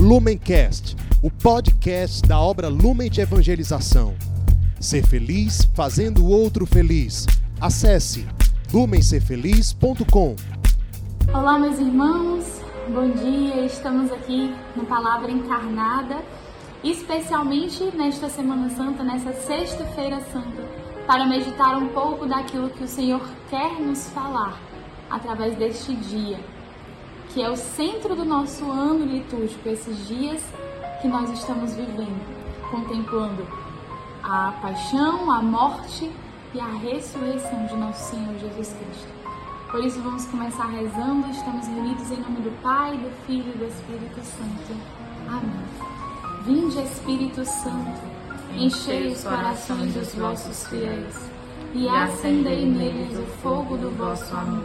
Lumencast, o podcast da obra Lumen de Evangelização. Ser feliz fazendo o outro feliz. Acesse lumencerfeliz.com. Olá, meus irmãos, bom dia. Estamos aqui no Palavra Encarnada, especialmente nesta Semana Santa, nessa Sexta-feira Santa, para meditar um pouco daquilo que o Senhor quer nos falar através deste dia que é o centro do nosso ano litúrgico, esses dias que nós estamos vivendo, contemplando a paixão, a morte e a ressurreição de nosso Senhor Jesus Cristo. Por isso vamos começar rezando, estamos reunidos em nome do Pai, do Filho e do Espírito Santo. Amém. Vinde Espírito Santo, enchei os corações dos vossos fiéis e acendei neles o fogo do vosso amor.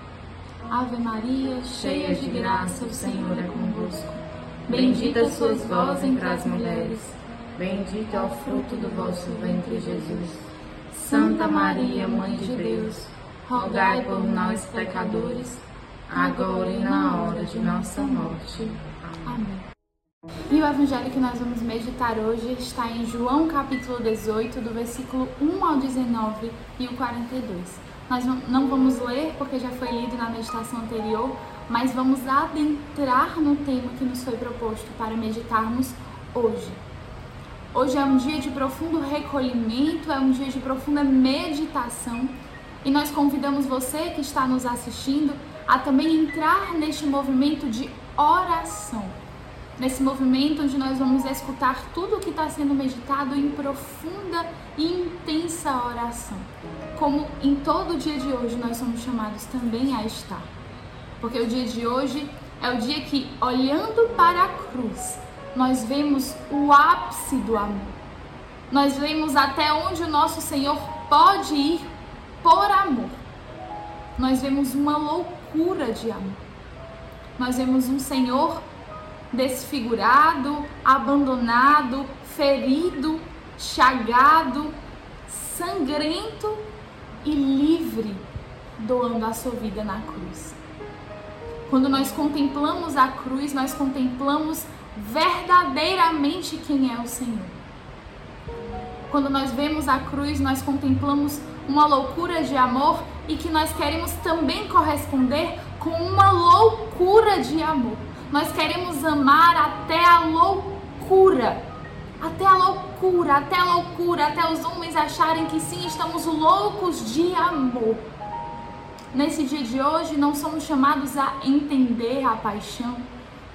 Ave Maria, cheia de graça, o Senhor é convosco. Bendita sois vós entre as mulheres, bendito é o fruto do vosso ventre, Jesus. Santa Maria, Mãe de Deus, rogai por nós, pecadores, agora e na hora de nossa morte. Amém. E o evangelho que nós vamos meditar hoje está em João capítulo 18, do versículo 1 ao 19 e o 42. Nós não vamos ler porque já foi lido na meditação anterior, mas vamos adentrar no tema que nos foi proposto para meditarmos hoje. Hoje é um dia de profundo recolhimento, é um dia de profunda meditação e nós convidamos você que está nos assistindo a também entrar neste movimento de oração. Nesse movimento onde nós vamos escutar tudo o que está sendo meditado em profunda e intensa oração como em todo o dia de hoje nós somos chamados também a estar. Porque o dia de hoje é o dia que, olhando para a cruz, nós vemos o ápice do amor. Nós vemos até onde o nosso Senhor pode ir por amor. Nós vemos uma loucura de amor. Nós vemos um Senhor desfigurado, abandonado, ferido, chagado, sangrento e livre, doando a sua vida na cruz. Quando nós contemplamos a cruz, nós contemplamos verdadeiramente quem é o Senhor. Quando nós vemos a cruz, nós contemplamos uma loucura de amor e que nós queremos também corresponder com uma loucura de amor. Nós queremos amar até a loucura até a loucura, até a loucura, até os homens acharem que sim, estamos loucos de amor. Nesse dia de hoje, não somos chamados a entender a paixão,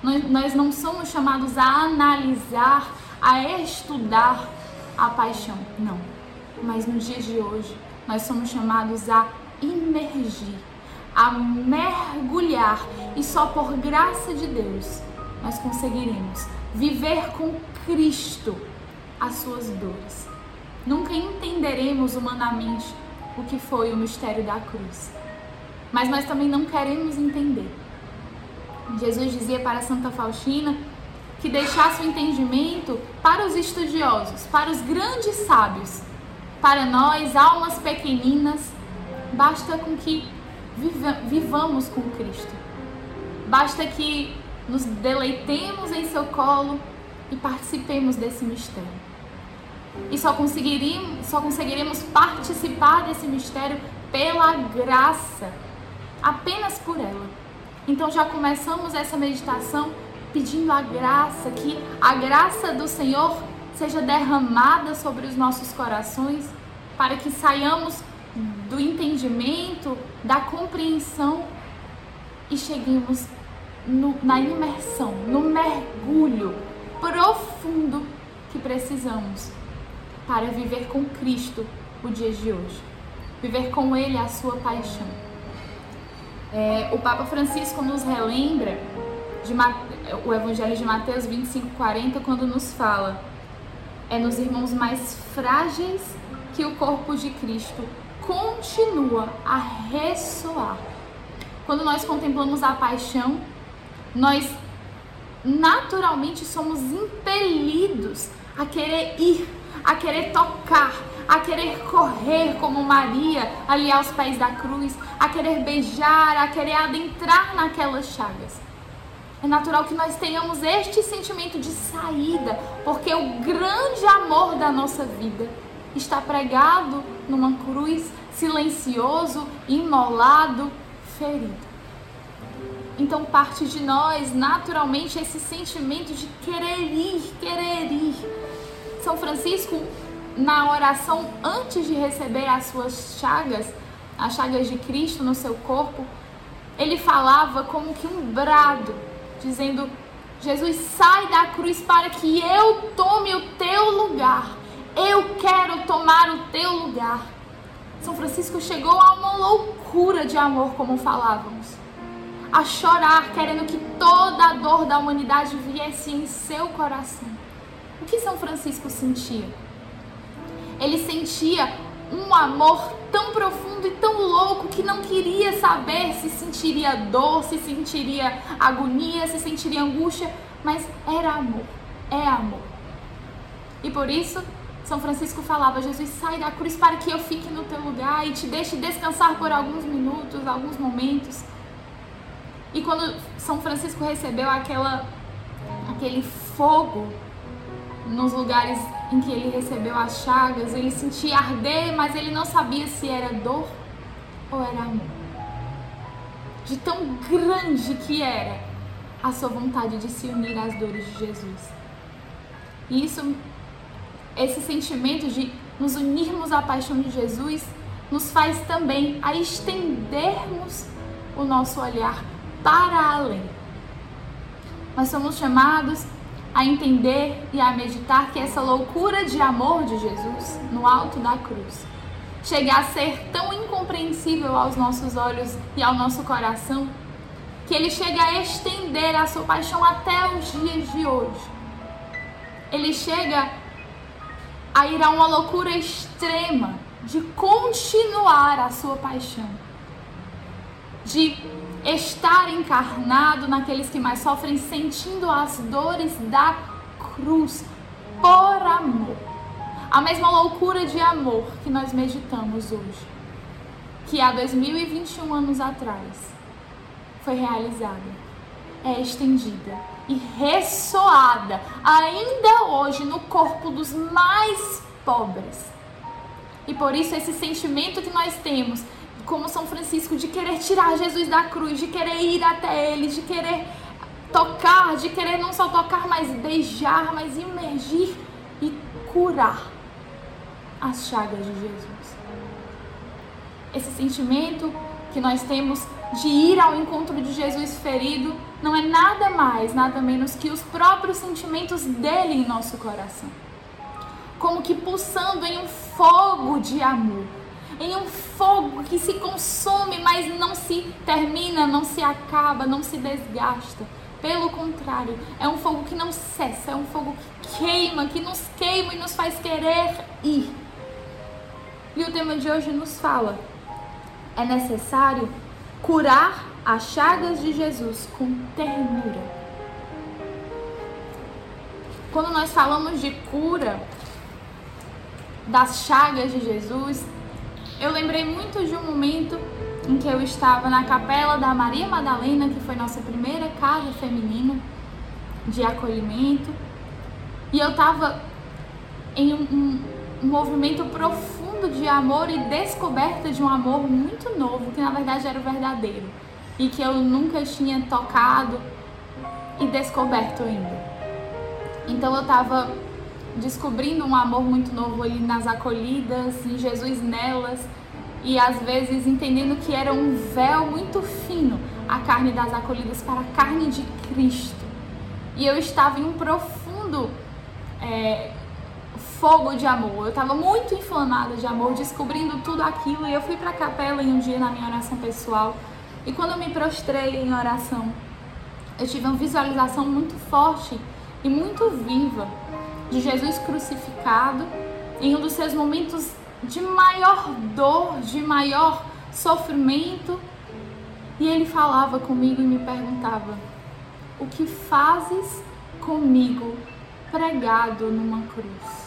nós não somos chamados a analisar, a estudar a paixão, não. Mas no dia de hoje, nós somos chamados a imergir, a mergulhar e só por graça de Deus nós conseguiremos viver com Cristo as suas dores. Nunca entenderemos humanamente o que foi o mistério da cruz. Mas nós também não queremos entender. Jesus dizia para Santa Faustina que deixasse o entendimento para os estudiosos, para os grandes sábios. Para nós, almas pequeninas, basta com que viva, vivamos com Cristo. Basta que nos deleitemos em seu colo e participemos desse mistério. E só conseguiremos, só conseguiremos participar desse mistério pela graça, apenas por ela. Então já começamos essa meditação pedindo a graça, que a graça do Senhor seja derramada sobre os nossos corações, para que saiamos do entendimento, da compreensão e cheguemos no, na imersão, no mergulho profundo que precisamos para viver com Cristo o dia de hoje, viver com Ele a sua paixão. É, o Papa Francisco nos relembra de, o Evangelho de Mateus 25, 40, quando nos fala: é nos irmãos mais frágeis que o corpo de Cristo continua a ressoar. Quando nós contemplamos a paixão, nós naturalmente somos impelidos a querer ir, a querer tocar, a querer correr como Maria ali aos pés da cruz, a querer beijar, a querer adentrar naquelas chagas. É natural que nós tenhamos este sentimento de saída, porque o grande amor da nossa vida está pregado numa cruz, silencioso, imolado, ferido. Então parte de nós naturalmente esse sentimento de querer ir, querer ir. São Francisco, na oração antes de receber as suas chagas, as chagas de Cristo no seu corpo, ele falava como que um brado, dizendo: Jesus, sai da cruz para que eu tome o teu lugar. Eu quero tomar o teu lugar. São Francisco chegou a uma loucura de amor, como falávamos a chorar, querendo que toda a dor da humanidade viesse em seu coração. O que São Francisco sentia? Ele sentia um amor tão profundo e tão louco que não queria saber se sentiria dor, se sentiria agonia, se sentiria angústia, mas era amor, é amor. E por isso, São Francisco falava: Jesus, sai da cruz para que eu fique no teu lugar e te deixe descansar por alguns minutos, alguns momentos. E quando São Francisco recebeu aquela, aquele fogo nos lugares em que ele recebeu as chagas, ele sentia arder, mas ele não sabia se era dor ou era amor. De tão grande que era a sua vontade de se unir às dores de Jesus. E isso, esse sentimento de nos unirmos à paixão de Jesus, nos faz também a estendermos o nosso olhar para além. Nós somos chamados a entender e a meditar que essa loucura de amor de Jesus no alto da cruz chega a ser tão incompreensível aos nossos olhos e ao nosso coração que ele chega a estender a sua paixão até os dias de hoje. Ele chega a ir a uma loucura extrema de continuar a sua paixão, de estar encarnado naqueles que mais sofrem, sentindo as dores da cruz por amor. A mesma loucura de amor que nós meditamos hoje, que há 2021 anos atrás foi realizada, é estendida e ressoada ainda hoje no corpo dos mais pobres. E por isso esse sentimento que nós temos como São Francisco, de querer tirar Jesus da cruz, de querer ir até ele, de querer tocar, de querer não só tocar, mas beijar, mas imergir e curar as chagas de Jesus. Esse sentimento que nós temos de ir ao encontro de Jesus ferido não é nada mais, nada menos que os próprios sentimentos dele em nosso coração. Como que pulsando em um fogo de amor em um fogo que se consome, mas não se termina, não se acaba, não se desgasta. Pelo contrário, é um fogo que não cessa, é um fogo que queima, que nos queima e nos faz querer ir. E o tema de hoje nos fala: é necessário curar as chagas de Jesus com ternura. Quando nós falamos de cura das chagas de Jesus, eu lembrei muito de um momento em que eu estava na capela da Maria Madalena, que foi nossa primeira casa feminina de acolhimento, e eu estava em um, um, um, movimento profundo de amor e descoberta de um amor muito novo, que na verdade era o verdadeiro e que eu nunca tinha tocado e descoberto ainda. Então eu estava descobrindo um amor muito novo ali nas acolhidas, em Jesus nelas, e às vezes entendendo que era um véu muito fino a carne das acolhidas para a carne de Cristo. E eu estava em um profundo é, fogo de amor. Eu estava muito inflamada de amor, descobrindo tudo aquilo. E eu fui para a capela em um dia na minha oração pessoal. E quando eu me prostrei em oração, eu tive uma visualização muito forte e muito viva de Jesus crucificado em um dos seus momentos de maior dor, de maior sofrimento. E ele falava comigo e me perguntava: O que fazes comigo pregado numa cruz?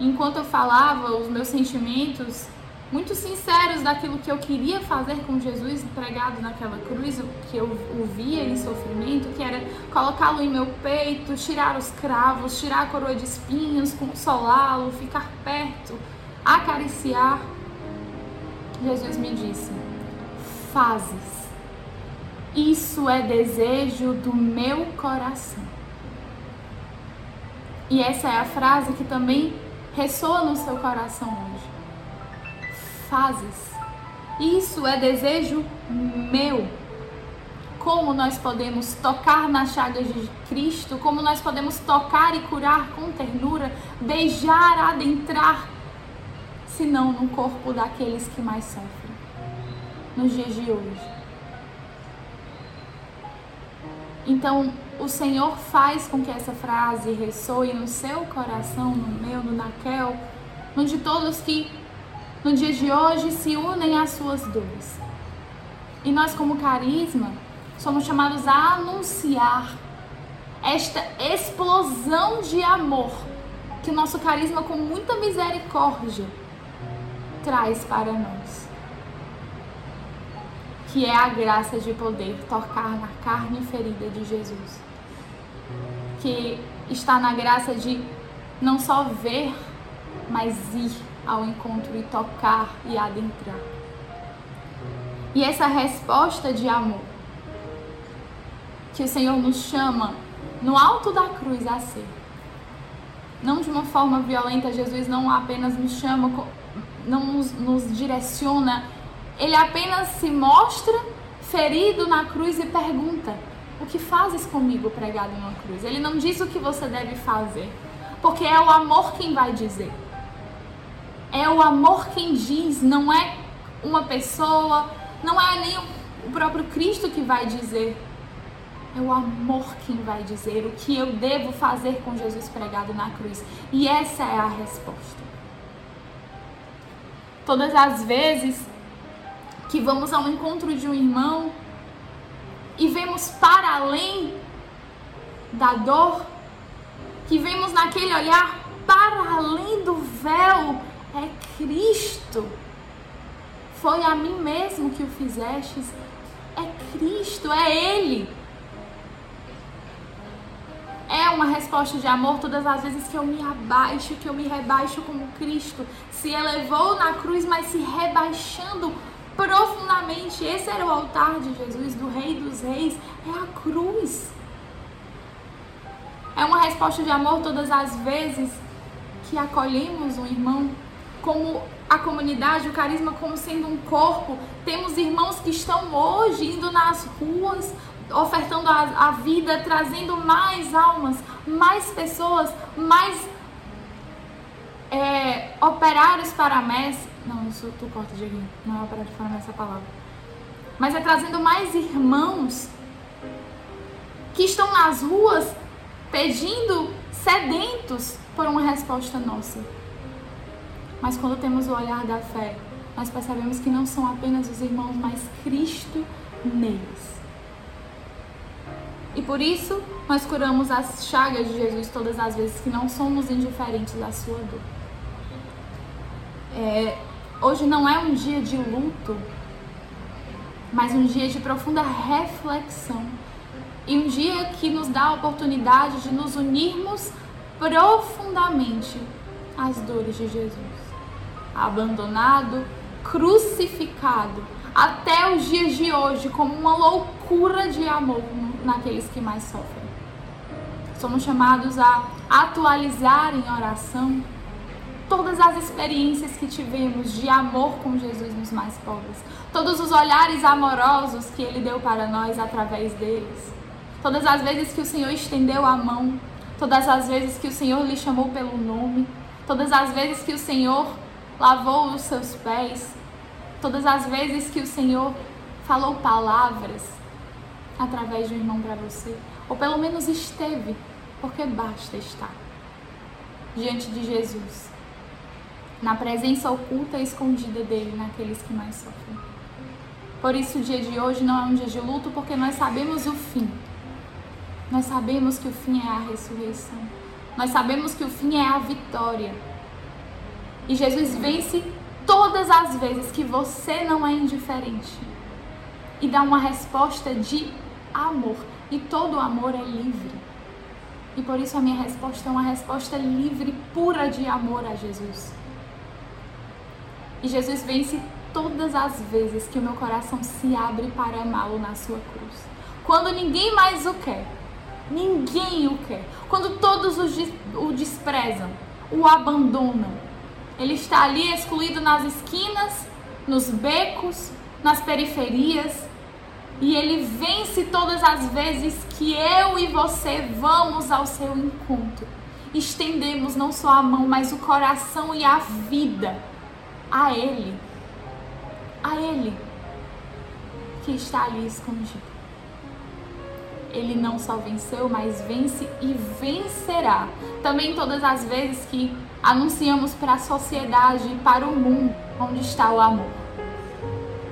Enquanto eu falava, os meus sentimentos muito sinceros daquilo que eu queria fazer com Jesus pregado naquela cruz, que eu o via em sofrimento, que era colocá-lo em meu peito, tirar os cravos, tirar a coroa de espinhos, consolá-lo, ficar perto, acariciar. Jesus me disse: Fazes. Isso é desejo do meu coração. E essa é a frase que também ressoa no seu coração hoje fazes. Isso é desejo meu. Como nós podemos tocar nas chagas de Cristo, como nós podemos tocar e curar com ternura, beijar, adentrar, se não no corpo daqueles que mais sofrem nos dias de hoje. Então, o Senhor faz com que essa frase ressoe no seu coração, no meu, no Naquel, no de todos que no dia de hoje se unem às suas dores. E nós, como carisma, somos chamados a anunciar esta explosão de amor que o nosso carisma, com muita misericórdia, traz para nós. Que é a graça de poder tocar na carne ferida de Jesus. Que está na graça de não só ver, mas ir ao encontro e tocar e adentrar. E essa resposta de amor que o Senhor nos chama no alto da cruz a ser. Não de uma forma violenta, Jesus não apenas nos chama, não nos, nos direciona, ele apenas se mostra ferido na cruz e pergunta: O que fazes comigo pregado na cruz? Ele não diz o que você deve fazer, porque é o amor quem vai dizer. É o amor quem diz, não é uma pessoa, não é nem o próprio Cristo que vai dizer. É o amor quem vai dizer o que eu devo fazer com Jesus pregado na cruz. E essa é a resposta. Todas as vezes que vamos ao encontro de um irmão e vemos para além da dor, que vemos naquele olhar para além do véu é Cristo. Foi a mim mesmo que o fizestes. É Cristo, é Ele. É uma resposta de amor todas as vezes que eu me abaixo, que eu me rebaixo como Cristo se elevou na cruz, mas se rebaixando profundamente. Esse era o altar de Jesus, do Rei dos Reis, é a cruz. É uma resposta de amor todas as vezes que acolhemos um irmão como a comunidade, o carisma como sendo um corpo. Temos irmãos que estão hoje indo nas ruas, ofertando a, a vida, trazendo mais almas, mais pessoas, mais é, operários para a messe. Não, isso tu corta, Dieguinho. Não é operário para a messe a palavra. Mas é trazendo mais irmãos que estão nas ruas pedindo, sedentos por uma resposta nossa. Mas quando temos o olhar da fé, nós percebemos que não são apenas os irmãos, mas Cristo neles. E por isso nós curamos as chagas de Jesus todas as vezes que não somos indiferentes da sua dor. É, hoje não é um dia de luto, mas um dia de profunda reflexão. E um dia que nos dá a oportunidade de nos unirmos profundamente às dores de Jesus abandonado, crucificado, até os dias de hoje, como uma loucura de amor naqueles que mais sofrem. Somos chamados a atualizar em oração todas as experiências que tivemos de amor com Jesus nos mais pobres, todos os olhares amorosos que Ele deu para nós através deles, todas as vezes que o Senhor estendeu a mão, todas as vezes que o Senhor lhe chamou pelo nome, todas as vezes que o Senhor lavou os seus pés, todas as vezes que o Senhor falou palavras, através de um irmão para você, ou pelo menos esteve, porque basta estar diante de Jesus, na presença oculta e escondida dele, naqueles que mais sofrem. Por isso, o dia de hoje não é um dia de luto, porque nós sabemos o fim. Nós sabemos que o fim é a ressurreição. Nós sabemos que o fim é a vitória. E Jesus vence todas as vezes que você não é indiferente e dá uma resposta de amor. E todo amor é livre. E por isso a minha resposta é uma resposta livre, pura de amor a Jesus. E Jesus vence todas as vezes que o meu coração se abre para amá-lo na sua cruz. Quando ninguém mais o quer. Ninguém o quer. Quando todos o desprezam, o abandonam. Ele está ali excluído nas esquinas, nos becos, nas periferias, e ele vence todas as vezes que eu e você vamos ao seu encontro. Estendemos não só a mão, mas o coração e a vida a Ele. A Ele que está ali escondido. Ele não só venceu, mas vence e vencerá. Também todas as vezes que anunciamos para a sociedade e para o mundo onde está o amor.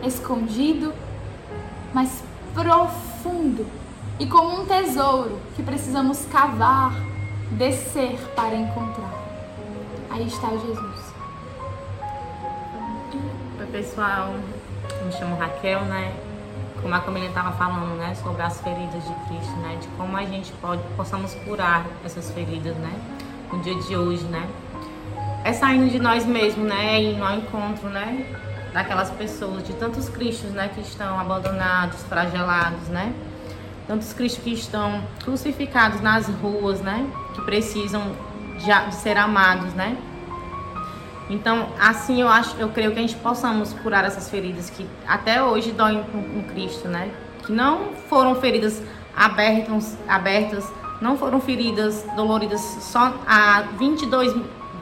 Escondido mas profundo e como um tesouro que precisamos cavar, descer para encontrar. Aí está Jesus. Oi, pessoal. Me chamo Raquel, né? Como a Camila estava falando, né, sobre as feridas de Cristo, né, de como a gente pode possamos curar essas feridas, né, no dia de hoje, né? É saindo de nós mesmos, né, indo ao encontro, né, daquelas pessoas, de tantos cristos, né, que estão abandonados, flagelados, né? Tantos cristos que estão crucificados nas ruas, né? Que precisam de, de ser amados, né? Então, assim eu acho, eu creio que a gente possamos curar essas feridas que até hoje doem com, Cristo, né? Que não foram feridas abertas, abertas, não foram feridas doloridas só há 22,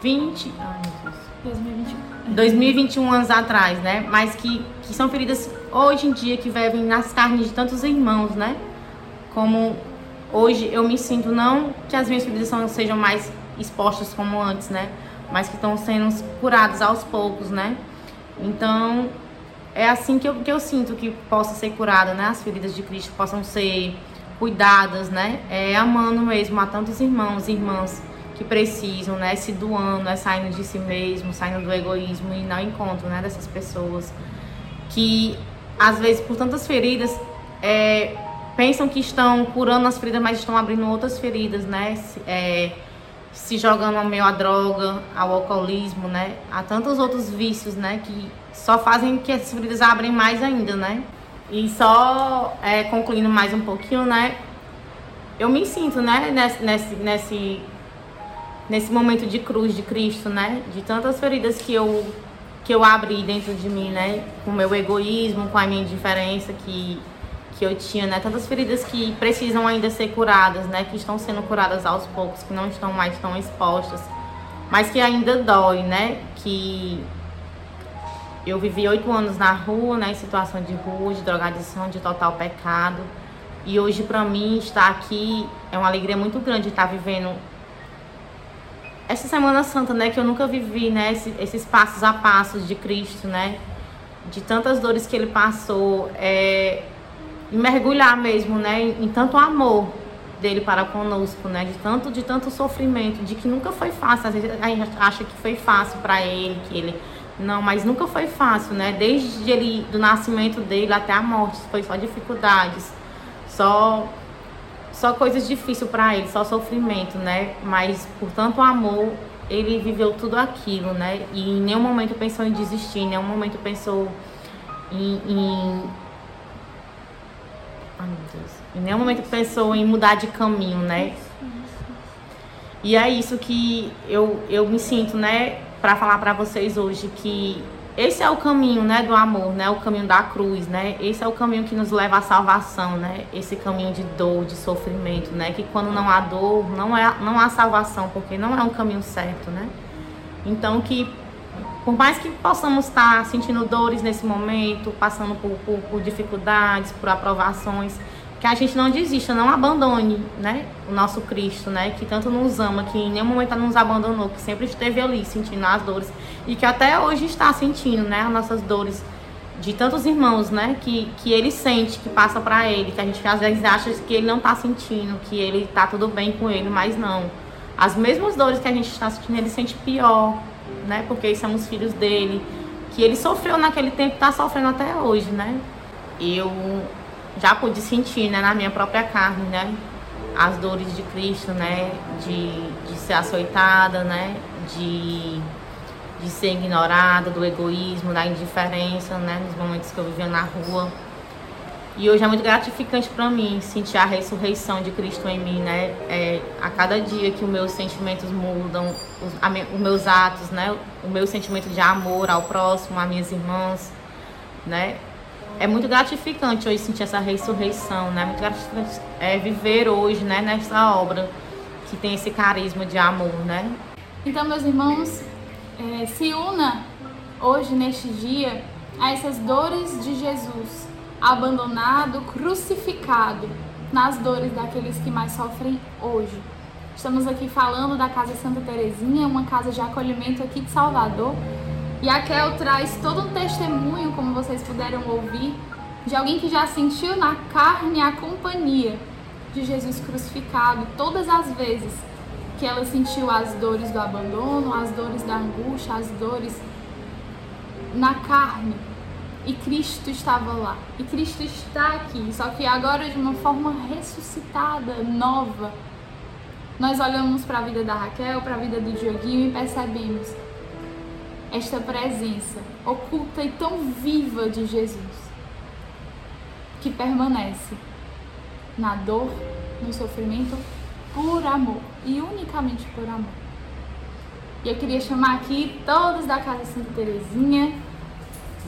20, ai Deus, 2021. 2021 anos atrás, né? Mas que, que são feridas hoje em dia que vivem nas carnes de tantos irmãos, né? Como hoje eu me sinto, não que as minhas feridas sejam mais expostas como antes, né? Mas que estão sendo curadas aos poucos, né? Então, é assim que eu, que eu sinto que possa ser curada, né? As feridas de Cristo possam ser cuidadas, né? É amando mesmo a tantos irmãos e irmãs que precisam, né, se doando, né, saindo de si mesmo, saindo do egoísmo e não encontro, né, dessas pessoas que às vezes por tantas feridas é, pensam que estão curando as feridas, mas estão abrindo outras feridas, né, se, é, se jogando ao meio à droga, ao alcoolismo, né, a tantos outros vícios, né, que só fazem que essas feridas abrem mais ainda, né. E só é, concluindo mais um pouquinho, né, eu me sinto, né, nesse, nesse, nesse nesse momento de cruz de Cristo, né? De tantas feridas que eu que eu abri dentro de mim, né? Com o meu egoísmo, com a minha indiferença que que eu tinha, né? Tantas feridas que precisam ainda ser curadas, né? Que estão sendo curadas aos poucos, que não estão mais tão expostas, mas que ainda dói, né? Que eu vivi oito anos na rua, né? Em situação de rua, de drogadição, de total pecado. E hoje, para mim, estar aqui é uma alegria muito grande estar vivendo essa Semana Santa, né, que eu nunca vivi, né, esses, esses passos a passos de Cristo, né, de tantas dores que ele passou, é, mergulhar mesmo, né, em, em tanto amor dele para conosco, né, de tanto, de tanto sofrimento, de que nunca foi fácil, às vezes a gente acha que foi fácil para ele, que ele não, mas nunca foi fácil, né? Desde ele, do nascimento dele até a morte, foi só dificuldades, só só coisas difíceis para ele, só sofrimento, né? Mas por tanto amor, ele viveu tudo aquilo, né? E em nenhum momento pensou em desistir, em nenhum momento pensou em, em... Ai, meu Deus. Em nenhum momento pensou em mudar de caminho, né? E é isso que eu, eu me sinto, né, para falar para vocês hoje que esse é o caminho, né, do amor, né, o caminho da cruz, né? Esse é o caminho que nos leva à salvação, né? Esse caminho de dor, de sofrimento, né? Que quando não há dor, não é não há salvação, porque não é um caminho certo, né? Então que por mais que possamos estar sentindo dores nesse momento, passando por, por, por dificuldades, por aprovações, que a gente não desista, não abandone, né, o nosso Cristo, né, que tanto nos ama, que em nenhum momento nos abandonou, que sempre esteve ali sentindo as dores e que até hoje está sentindo, né, as nossas dores de tantos irmãos, né, que, que ele sente, que passa para ele, que a gente às vezes acha que ele não está sentindo, que ele está tudo bem com ele, mas não. As mesmas dores que a gente está sentindo, ele sente pior, né, porque somos filhos dele, que ele sofreu naquele tempo, está sofrendo até hoje, né. Eu já pude sentir, né, na minha própria carne, né, as dores de Cristo, né, de, de ser açoitada, né, de, de ser ignorada, do egoísmo, da indiferença, né, nos momentos que eu vivia na rua. E hoje é muito gratificante para mim sentir a ressurreição de Cristo em mim, né? É, a cada dia que os meus sentimentos mudam, os, a, os meus atos, né? O meu sentimento de amor ao próximo, às minhas irmãs, né? É muito gratificante hoje sentir essa ressurreição, né? Muito gratificante é, viver hoje, né, nessa obra que tem esse carisma de amor, né? Então, meus irmãos, é, se una hoje, neste dia, a essas dores de Jesus, abandonado, crucificado, nas dores daqueles que mais sofrem hoje. Estamos aqui falando da Casa Santa Terezinha, uma casa de acolhimento aqui de Salvador, e a Kel traz todo um testemunho, como vocês puderam ouvir, de alguém que já sentiu na carne a companhia de Jesus crucificado todas as vezes que ela sentiu as dores do abandono, as dores da angústia, as dores na carne. E Cristo estava lá. E Cristo está aqui, só que agora de uma forma ressuscitada, nova. Nós olhamos para a vida da Raquel, para a vida do Dioguinho e percebemos esta presença oculta e tão viva de Jesus, que permanece na dor, no sofrimento, por amor e unicamente por amor. E eu queria chamar aqui todos da Casa Santa Terezinha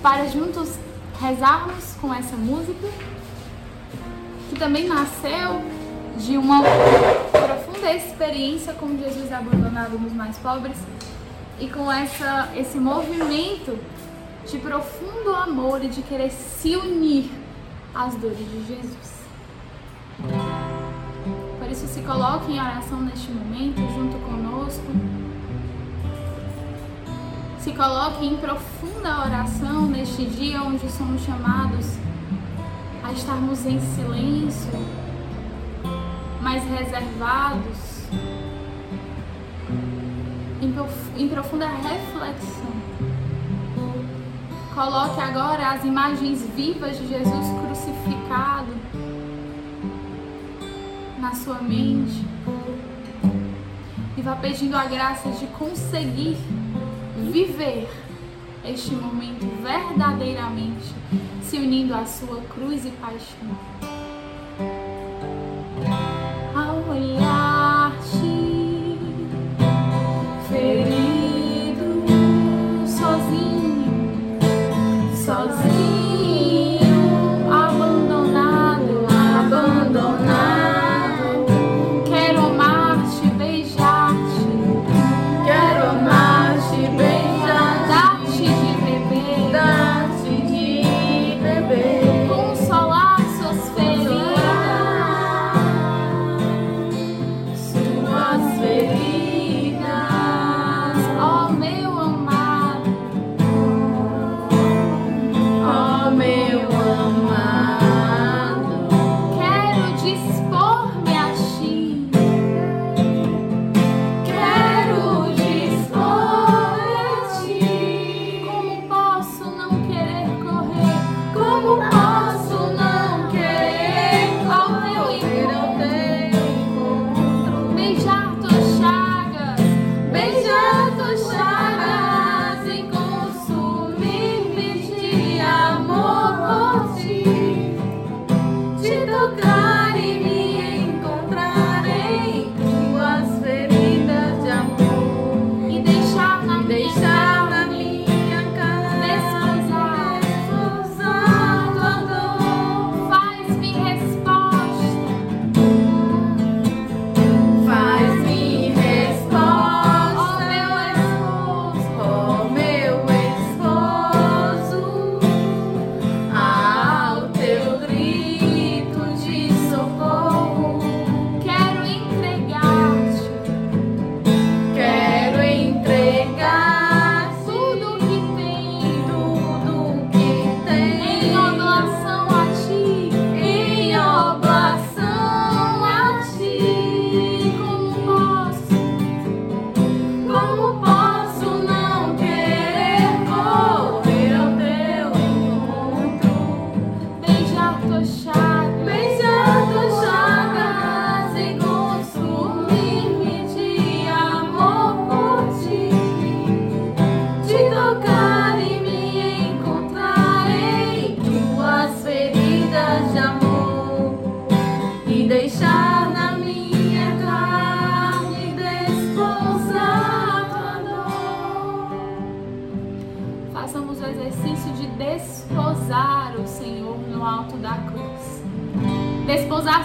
para juntos rezarmos com essa música, que também nasceu de uma profunda experiência com Jesus abandonado nos mais pobres e com essa, esse movimento de profundo amor e de querer se unir às dores de Jesus. Por isso, se coloque em oração neste momento junto conosco. Se coloque em profunda oração neste dia onde somos chamados a estarmos em silêncio, mais reservados em, profunda reflexão. Coloque agora as imagens vivas de Jesus crucificado na sua mente e vá pedindo a graça de conseguir viver este momento verdadeiramente se unindo à sua cruz e paixão.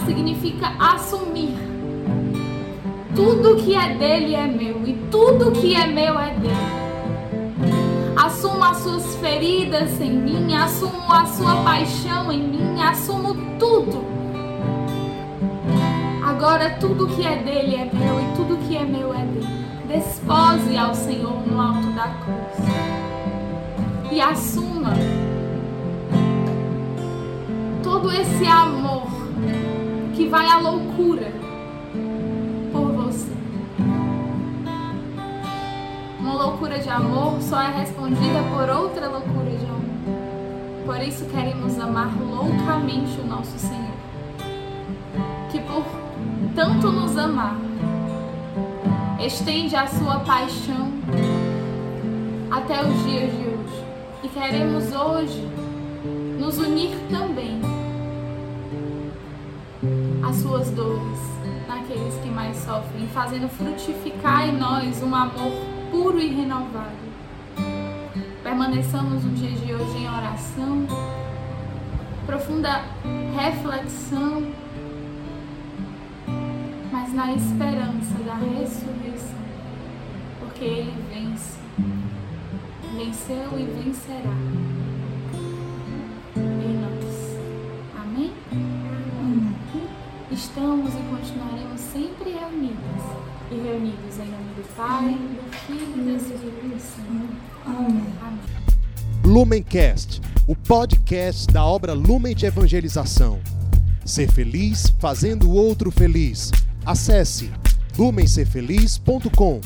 Significa assumir. Tudo que é dele é meu e tudo que é meu é dele. Assumo as suas feridas em mim, assumo a sua paixão em mim, assumo tudo. Agora tudo que é dele é meu e tudo que é meu é dele. Despose ao Senhor no alto da cruz. E assuma todo esse amor que vai à loucura por você. Uma loucura de amor só é respondida por outra loucura de amor. Por isso queremos amar loucamente o nosso Senhor. Que por tanto nos amar, estende a sua paixão até os dias de hoje. E queremos hoje nos unir também às suas dores, naqueles que mais sofrem, fazendo frutificar em nós um amor puro e renovável. Permaneçamos no dia de hoje em oração, profunda reflexão mas na esperança da ressurreição, porque ele vence, venceu e vencerá Estamos e continuaremos sempre reunidos e reunidos em nome do Pai, do Filho e do Espírito Santo. Amém. Amém. Lumencast, o podcast da obra Lumen de Evangelização. Ser feliz fazendo o outro feliz. Acesse lumencerfeliz.com.